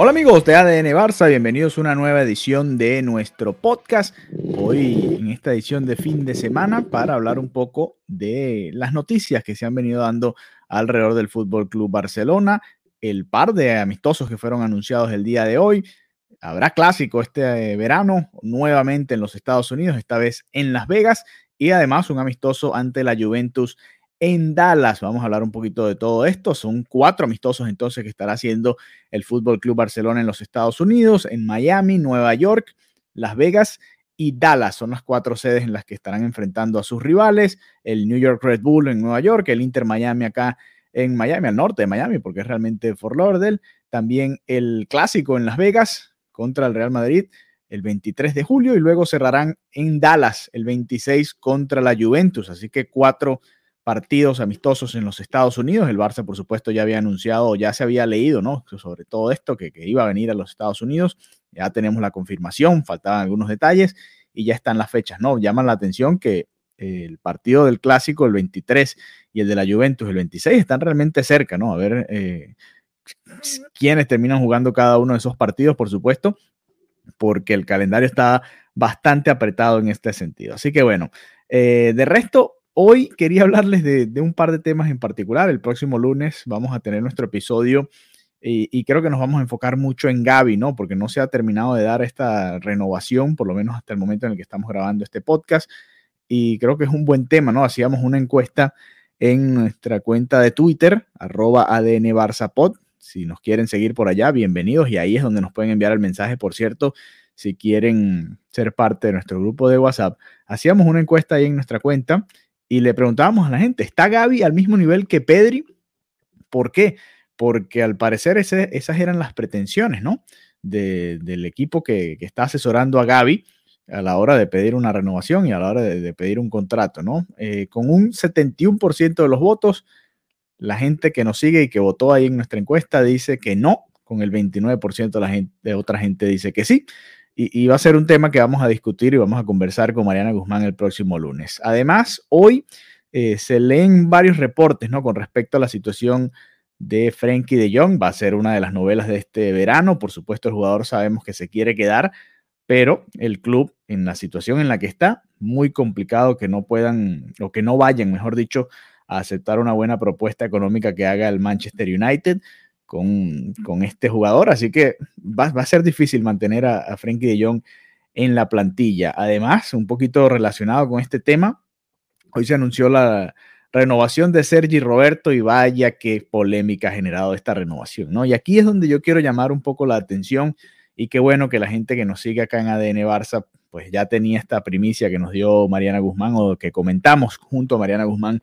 Hola amigos de ADN Barça, bienvenidos a una nueva edición de nuestro podcast. Hoy en esta edición de fin de semana para hablar un poco de las noticias que se han venido dando alrededor del Fútbol Club Barcelona, el par de amistosos que fueron anunciados el día de hoy. Habrá clásico este eh, verano nuevamente en los Estados Unidos, esta vez en Las Vegas y además un amistoso ante la Juventus en Dallas. Vamos a hablar un poquito de todo esto. Son cuatro amistosos entonces que estará haciendo el Fútbol Club Barcelona en los Estados Unidos, en Miami, Nueva York, Las Vegas y Dallas. Son las cuatro sedes en las que estarán enfrentando a sus rivales. El New York Red Bull en Nueva York, el Inter Miami acá en Miami, al norte de Miami, porque es realmente Fort Lauderdale. También el clásico en Las Vegas contra el Real Madrid el 23 de julio y luego cerrarán en Dallas el 26 contra la Juventus. Así que cuatro partidos amistosos en los Estados Unidos. El Barça, por supuesto, ya había anunciado, ya se había leído, ¿no? Sobre todo esto, que, iba a venir a los Estados Unidos. Ya tenemos la confirmación, faltaban algunos detalles y ya están las fechas, ¿no? Llaman la atención que el partido del Clásico, el 23, y el de la Juventus, el 26, están realmente cerca, ¿no? A ver eh, quiénes terminan jugando cada uno de esos partidos, por supuesto, porque el calendario está bastante apretado en este sentido. Así que bueno, eh, de resto, Hoy quería hablarles de, un par de temas en particular. El próximo lunes vamos a tener nuestro episodio y, creo que nos vamos a enfocar mucho en Gaby, ¿no? Porque no se ha terminado de dar esta renovación, por lo menos hasta el momento en el que estamos grabando este podcast. Y creo que es un buen tema, ¿no? Hacíamos una encuesta en nuestra cuenta de Twitter, arroba ADN. Si nos quieren seguir por allá, bienvenidos. Y ahí es donde nos pueden enviar el mensaje, por cierto, si quieren ser parte de nuestro grupo de WhatsApp. Hacíamos una encuesta ahí en nuestra cuenta y le preguntábamos a la gente, ¿está Gaby al mismo nivel que Pedri? ¿Por qué? Porque al parecer esas eran las pretensiones, ¿no? De, del equipo que, está asesorando a Gaby a la hora de pedir una renovación y a la hora de, de pedir un contrato, ¿no? Eh, con un 71% de los votos, la gente que nos sigue y que votó ahí en nuestra encuesta dice que no, con el 29% de la gente, de otra gente dice que sí. Y, va a ser un tema que vamos a discutir y vamos a conversar con Mariana Guzmán el próximo lunes. Además, hoy eh, se leen varios reportes ¿no? con respecto a la situación de Frankie de Jong. Va a ser una de las novelas de este verano. Por supuesto, el jugador sabemos que se quiere quedar, pero el club, en la situación en la que está, muy complicado que no puedan, o que no vayan, mejor dicho, a aceptar una buena propuesta económica que haga el Manchester United con, con este jugador. Así que va, va, a ser difícil mantener a, a Frankie de Jong en la plantilla. Además, un poquito relacionado con este tema, hoy se anunció la renovación de Sergi Roberto y vaya qué polémica ha generado esta renovación, ¿no? Y aquí es donde yo quiero llamar un poco la atención y qué bueno que la gente que nos sigue acá en ADN Barça pues ya tenía esta primicia que nos dio Mariana Guzmán o que comentamos junto a Mariana Guzmán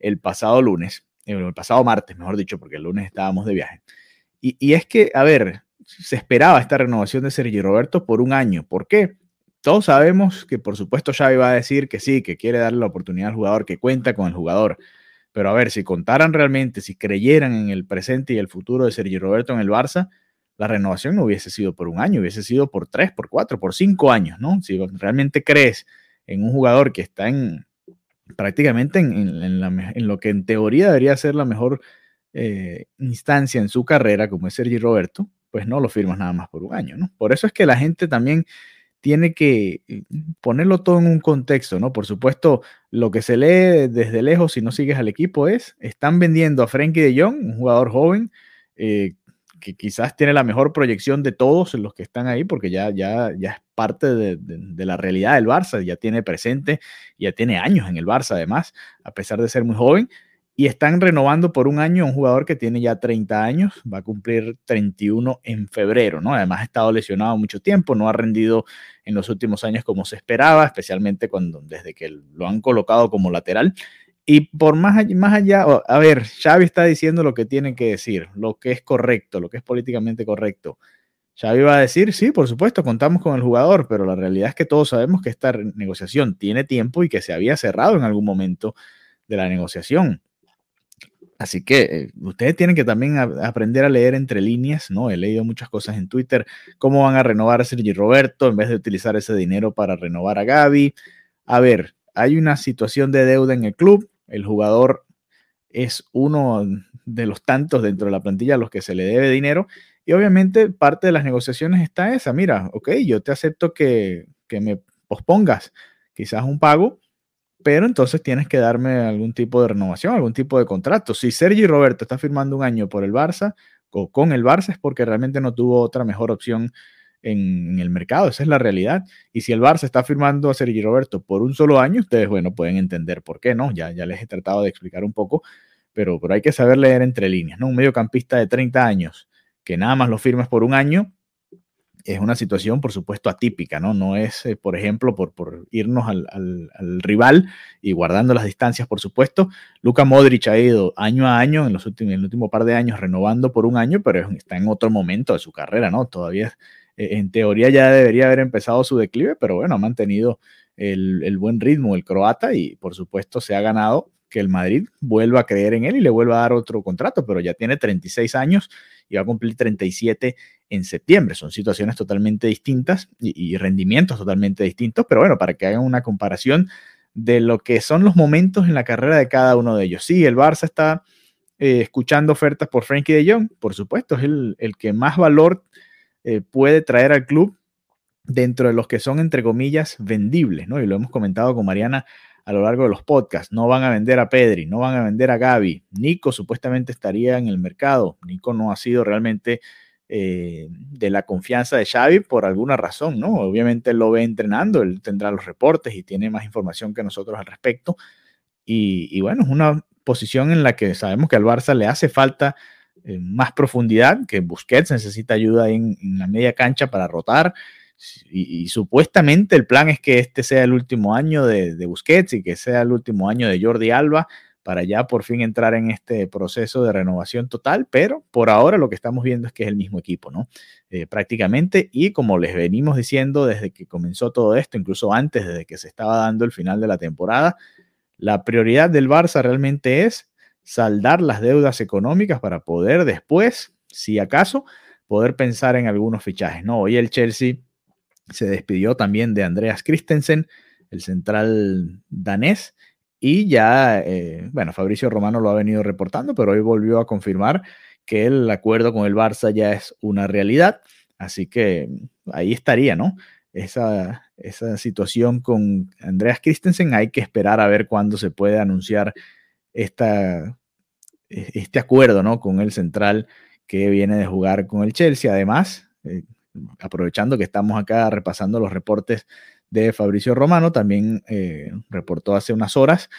el pasado lunes el pasado martes, mejor dicho, porque el lunes estábamos de viaje. Y, y, es que, a ver, se esperaba esta renovación de Sergi Roberto por un año. ¿Por qué? Todos sabemos que, por supuesto, Xavi va a decir que sí, que quiere darle la oportunidad al jugador, que cuenta con el jugador. Pero a ver, si contaran realmente, si creyeran en el presente y el futuro de Sergi Roberto en el Barça, la renovación no hubiese sido por un año, hubiese sido por tres, por cuatro, por cinco años, ¿no? Si realmente crees en un jugador que está en, prácticamente en, lo que en teoría debería ser la mejor eh, instancia en su carrera, como es Sergi Roberto, pues no lo firmas nada más por un año, ¿no? Por eso es que la gente también tiene que eh, ponerlo todo en un contexto, ¿no? Por supuesto, lo que se lee desde lejos si no sigues al equipo es, están vendiendo a Frenkie de Jong, un jugador joven, eh, que quizás tiene la mejor proyección de todos los que están ahí, porque ya, ya, ya es parte de, la realidad del Barça, ya tiene presente, ya tiene años en el Barça además, a pesar de ser muy joven, y están renovando por un año un jugador que tiene ya 30 años, va a cumplir 31 en febrero, ¿no? Además ha estado lesionado mucho tiempo, no ha rendido en los últimos años como se esperaba, especialmente cuando desde que lo han colocado como lateral. Y por más más allá, a ver, Xavi está diciendo lo que tiene que decir, lo que es correcto, lo que es políticamente correcto. Xavi va a decir, sí, por supuesto, contamos con el jugador, pero la realidad es que todos sabemos que esta negociación tiene tiempo y que se había cerrado en algún momento de la negociación. Así que eh, ustedes tienen que también aprender a leer entre líneas, ¿no? He leído muchas cosas en Twitter, cómo van a renovar a Sergi Roberto en vez de utilizar ese dinero para renovar a Gaby. A ver, hay una situación de deuda en el club, el jugador es uno de los tantos dentro de la plantilla a los que se le debe dinero y obviamente parte de las negociaciones está esa, mira, ok, yo te acepto que, que me pospongas quizás un pago, pero entonces tienes que darme algún tipo de renovación, algún tipo de contrato. Si Sergi Roberto está firmando un año por el Barça o con el Barça es porque realmente no tuvo otra mejor opción en, el mercado, esa es la realidad. Y si el Barça está firmando a Sergi Roberto por un solo año, ustedes, bueno, pueden entender por qué, ¿no? Ya, ya les he tratado de explicar un poco, pero, pero hay que saber leer entre líneas, ¿no? Un mediocampista de 30 años que nada más lo firmes por un año, es una situación, por supuesto, atípica, ¿no? No es, eh, por ejemplo, por, por irnos al, rival y guardando las distancias, por supuesto. Luka Modric ha ido año a año, en, los últimos, en el último par de años, renovando por un año, pero está en otro momento de su carrera, ¿no? Todavía, en teoría, ya debería haber empezado su declive, pero bueno, ha mantenido el, el buen ritmo el croata y, por supuesto, se ha ganado que el Madrid vuelva a creer en él y le vuelva a dar otro contrato, pero ya tiene 36 años y va a cumplir 37 en septiembre. Son situaciones totalmente distintas y, rendimientos totalmente distintos, pero bueno, para que hagan una comparación de lo que son los momentos en la carrera de cada uno de ellos. Sí, el Barça está eh, escuchando ofertas por Frankie de Jong, por supuesto, es el, que más valor eh, puede traer al club dentro de los que son, entre comillas, vendibles, ¿no? Y lo hemos comentado con Mariana a lo largo de los podcasts. No van a vender a Pedri, no van a vender a Gaby. Nico supuestamente estaría en el mercado. Nico no ha sido realmente eh, de la confianza de Xavi por alguna razón, ¿no? Obviamente él lo ve entrenando, él tendrá los reportes y tiene más información que nosotros al respecto. Y, bueno, es una posición en la que sabemos que al Barça le hace falta más profundidad, que Busquets necesita ayuda en, la media cancha para rotar y, supuestamente el plan es que este sea el último año de, Busquets y que sea el último año de Jordi Alba para ya por fin entrar en este proceso de renovación total, pero por ahora lo que estamos viendo es que es el mismo equipo, ¿no? Eh, prácticamente, y como les venimos diciendo desde que comenzó todo esto, incluso antes, desde que se estaba dando el final de la temporada, la prioridad del Barça realmente es saldar las deudas económicas para poder después, si acaso, poder pensar en algunos fichajes, ¿no? Hoy el Chelsea se despidió también de Andreas Christensen, el central danés, y ya, eh, bueno, Fabricio Romano lo ha venido reportando, pero hoy volvió a confirmar que el acuerdo con el Barça ya es una realidad. Así que ahí estaría, ¿no? Esa, esa situación con Andreas Christensen, hay que esperar a ver cuándo se puede anunciar e, este acuerdo, ¿no? Con el central que viene de jugar con el Chelsea. Además, eh, aprovechando que estamos acá repasando los reportes de Fabricio Romano, también eh, reportó hace unas horas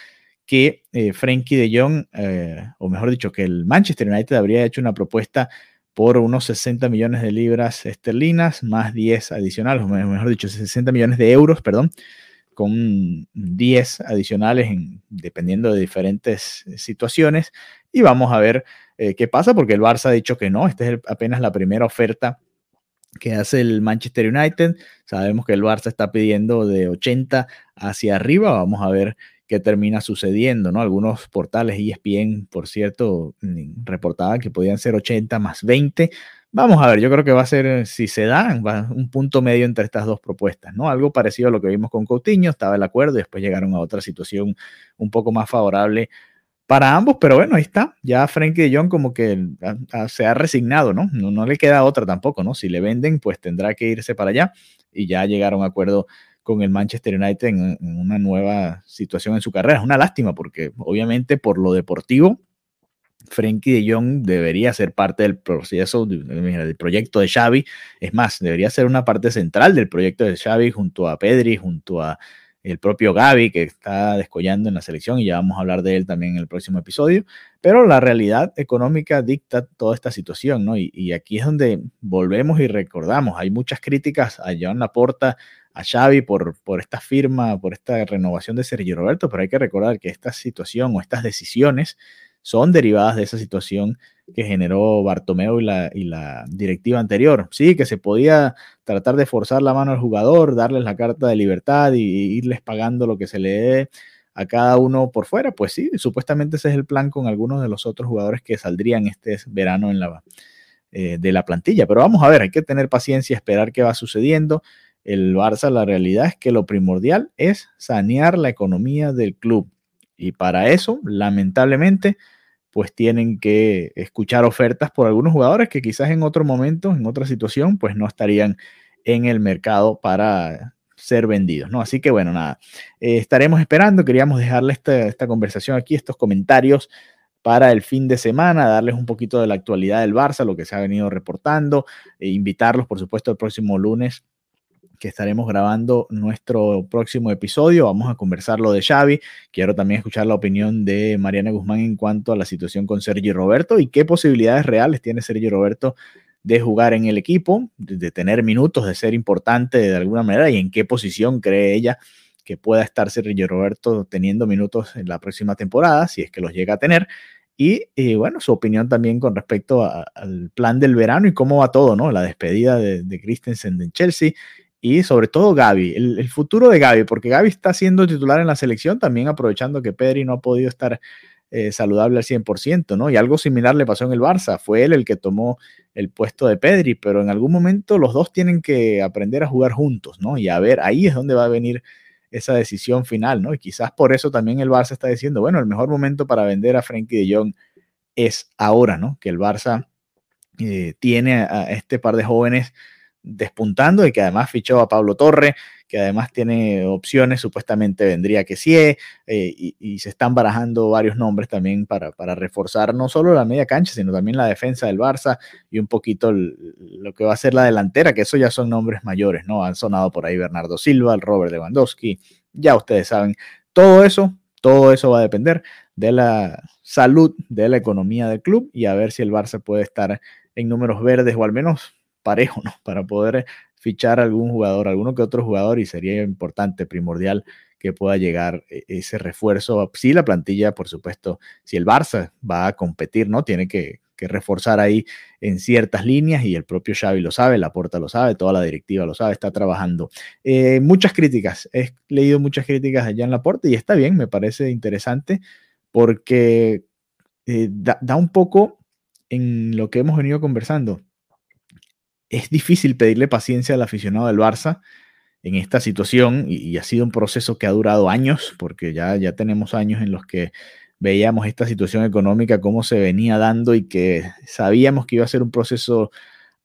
que eh, Frankie de Jong, eh, o mejor dicho, que el Manchester United habría hecho una propuesta por unos 60 millones de libras esterlinas, más 10 adicionales, o mejor dicho, 60 millones de euros, perdón, con 10 adicionales en, dependiendo de diferentes situaciones. Y vamos a ver qué pasa, porque el Barça ha dicho que no, esta es apenas la primera oferta que hace el Manchester United. Sabemos que el Barça está pidiendo de 80 hacia arriba. Vamos a ver qué termina sucediendo, ¿no? Algunos portales ESPN, por cierto, mm, reportaban que podían ser 80 más 20. Vamos a ver, yo creo que va a ser, si se da, va un punto medio entre estas dos propuestas, ¿no? Algo parecido a lo que vimos con Coutinho, estaba el acuerdo y después llegaron a otra situación un poco más favorable para ambos, pero bueno, ahí está. Ya Frankie de Jong como que se ha resignado, ¿no? ¿no? le queda otra tampoco, ¿no? Si le venden, pues tendrá que irse para allá y ya llegaron a acuerdo con el Manchester United en, una nueva situación en su carrera. Es una lástima porque obviamente por lo deportivo, Frankie de Jong debería ser parte del proceso, del proyecto de Xavi. Es más, debería ser una parte central del proyecto de Xavi junto a Pedri, junto a el propio Gaby, que está descollando en la selección, y ya vamos a hablar de él también en el próximo episodio, pero la realidad económica dicta toda esta situación, ¿no? Y, aquí es donde volvemos y recordamos, hay muchas críticas a Joan Laporta, a Xavi por esta firma, por esta renovación de Sergio Roberto, pero hay que recordar que esta situación o estas decisiones son derivadas de esa situación que generó Bartomeu y la, y la directiva anterior. Sí, que se podía tratar de forzar la mano al jugador, darles la carta de libertad y, irles pagando lo que se le dé a cada uno por fuera. Pues sí, supuestamente ese es el plan con algunos de los otros jugadores que saldrían este verano en la, eh, de la plantilla. Pero vamos a ver, hay que tener paciencia, esperar qué va sucediendo. El Barça, la realidad es que lo primordial es sanear la economía del club. Y para eso, lamentablemente, pues tienen que escuchar ofertas por algunos jugadores que quizás en otro momento, en otra situación, pues no estarían en el mercado para ser vendidos, ¿no? Así que bueno, nada, eh, estaremos esperando, queríamos dejarle esta, conversación aquí, estos comentarios para el fin de semana, darles un poquito de la actualidad del Barça, lo que se ha venido reportando, e invitarlos, por supuesto, el próximo lunes que estaremos grabando nuestro próximo episodio. Vamos a conversar lo de Xavi. Quiero también escuchar la opinión de Mariana Guzmán en cuanto a la situación con Sergio Roberto y qué posibilidades reales tiene Sergio Roberto de jugar en el equipo, de tener minutos, de ser importante de alguna manera y en qué posición cree ella que pueda estar Sergio Roberto teniendo minutos en la próxima temporada, si es que los llega a tener. Y, bueno, su opinión también con respecto al plan del verano y cómo va todo, ¿no? La despedida de, de Christensen en Chelsea y sobre todo Gaby, el, futuro de Gaby, porque Gaby está siendo titular en la selección, también aprovechando que Pedri no ha podido estar eh, saludable al 100%, ¿no? Y algo similar le pasó en el Barça, fue él el que tomó el puesto de Pedri, pero en algún momento los dos tienen que aprender a jugar juntos, ¿no? Y a ver, ahí es donde va a venir esa decisión final, ¿no? Y quizás por eso también el Barça está diciendo, bueno, el mejor momento para vender a Frenkie de Jong es ahora, ¿no? Que el Barça eh, tiene a este par de jóvenes despuntando y que además fichó a Pablo Torre, que además tiene opciones, supuestamente vendría que sí, eh, y, se están barajando varios nombres también para, reforzar no solo la media cancha, sino también la defensa del Barça y un poquito lo que va a ser la delantera, que eso ya son nombres mayores, ¿no? Han sonado por ahí Bernardo Silva, el Robert Lewandowski, ya ustedes saben, todo eso, todo eso va a depender de la salud de la economía del club y a ver si el Barça puede estar en números verdes o al menos parejo, ¿no? Para poder fichar algún jugador, alguno que otro jugador, y sería importante, primordial que pueda llegar e-, ese refuerzo. Sí, la plantilla, por supuesto, si el Barça va a competir, ¿no? Tiene que, reforzar ahí en ciertas líneas y el propio Xavi lo sabe, la Porta lo sabe, toda la directiva lo sabe, está trabajando. Eh, muchas críticas, he leído muchas críticas allá en la Porta y está bien, me parece interesante porque eh, da un poco en lo que hemos venido conversando es difícil pedirle paciencia al aficionado del Barça en esta situación y, ha sido un proceso que ha durado años, porque ya, ya tenemos años en los que veíamos esta situación económica, cómo se venía dando y que sabíamos que iba a ser un proceso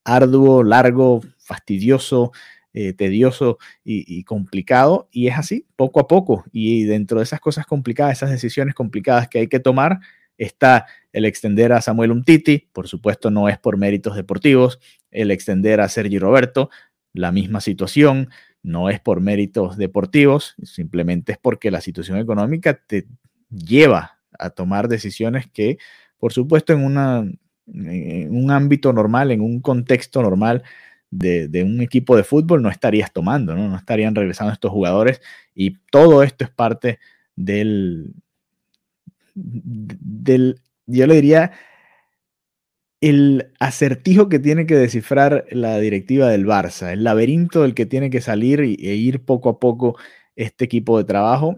arduo, largo, fastidioso, eh, tedioso y, y, complicado. Y es así, poco a poco. Y dentro de esas cosas complicadas, esas decisiones complicadas que hay que tomar, está el extender a Samuel Umtiti, por supuesto no es por méritos deportivos, el extender a Sergi Roberto, la misma situación, no es por méritos deportivos, simplemente es porque la situación económica te lleva a tomar decisiones que, por supuesto, en, una, en un ámbito normal, en un contexto normal de, de, un equipo de fútbol, no estarías tomando, ¿no? no estarían regresando estos jugadores y todo esto es parte del, del, yo le diría, el acertijo que tiene que descifrar la directiva del Barça, el laberinto del que tiene que salir e ir poco a poco este equipo de trabajo.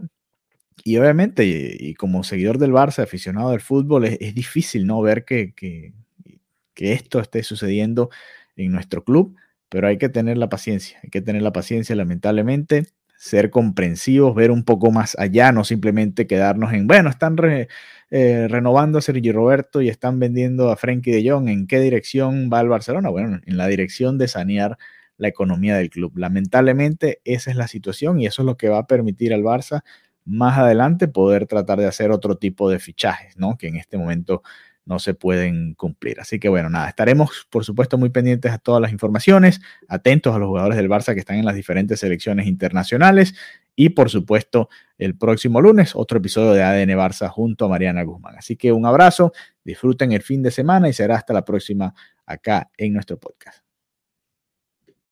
Y obviamente, y, como seguidor del Barça, aficionado del fútbol, es, difícil no ver que, que, que, esto esté sucediendo en nuestro club, pero hay que tener la paciencia, hay que tener la paciencia, lamentablemente ser comprensivos, ver un poco más allá, no simplemente quedarnos en, bueno, están eh, renovando a Sergio Roberto y están vendiendo a Frenkie de Jong, ¿en qué dirección va el Barcelona? Bueno, en la dirección de sanear la economía del club. Lamentablemente esa es la situación y eso es lo que va a permitir al Barça más adelante poder tratar de hacer otro tipo de fichajes, ¿no? Que en este momento no se pueden cumplir. Así que bueno, nada, estaremos por supuesto muy pendientes a todas las informaciones, atentos a los jugadores del Barça que están en las diferentes selecciones internacionales y por supuesto el próximo lunes otro episodio de ADN Barça junto a Mariana Guzmán. Así que un abrazo, disfruten el fin de semana y será hasta la próxima acá en nuestro podcast.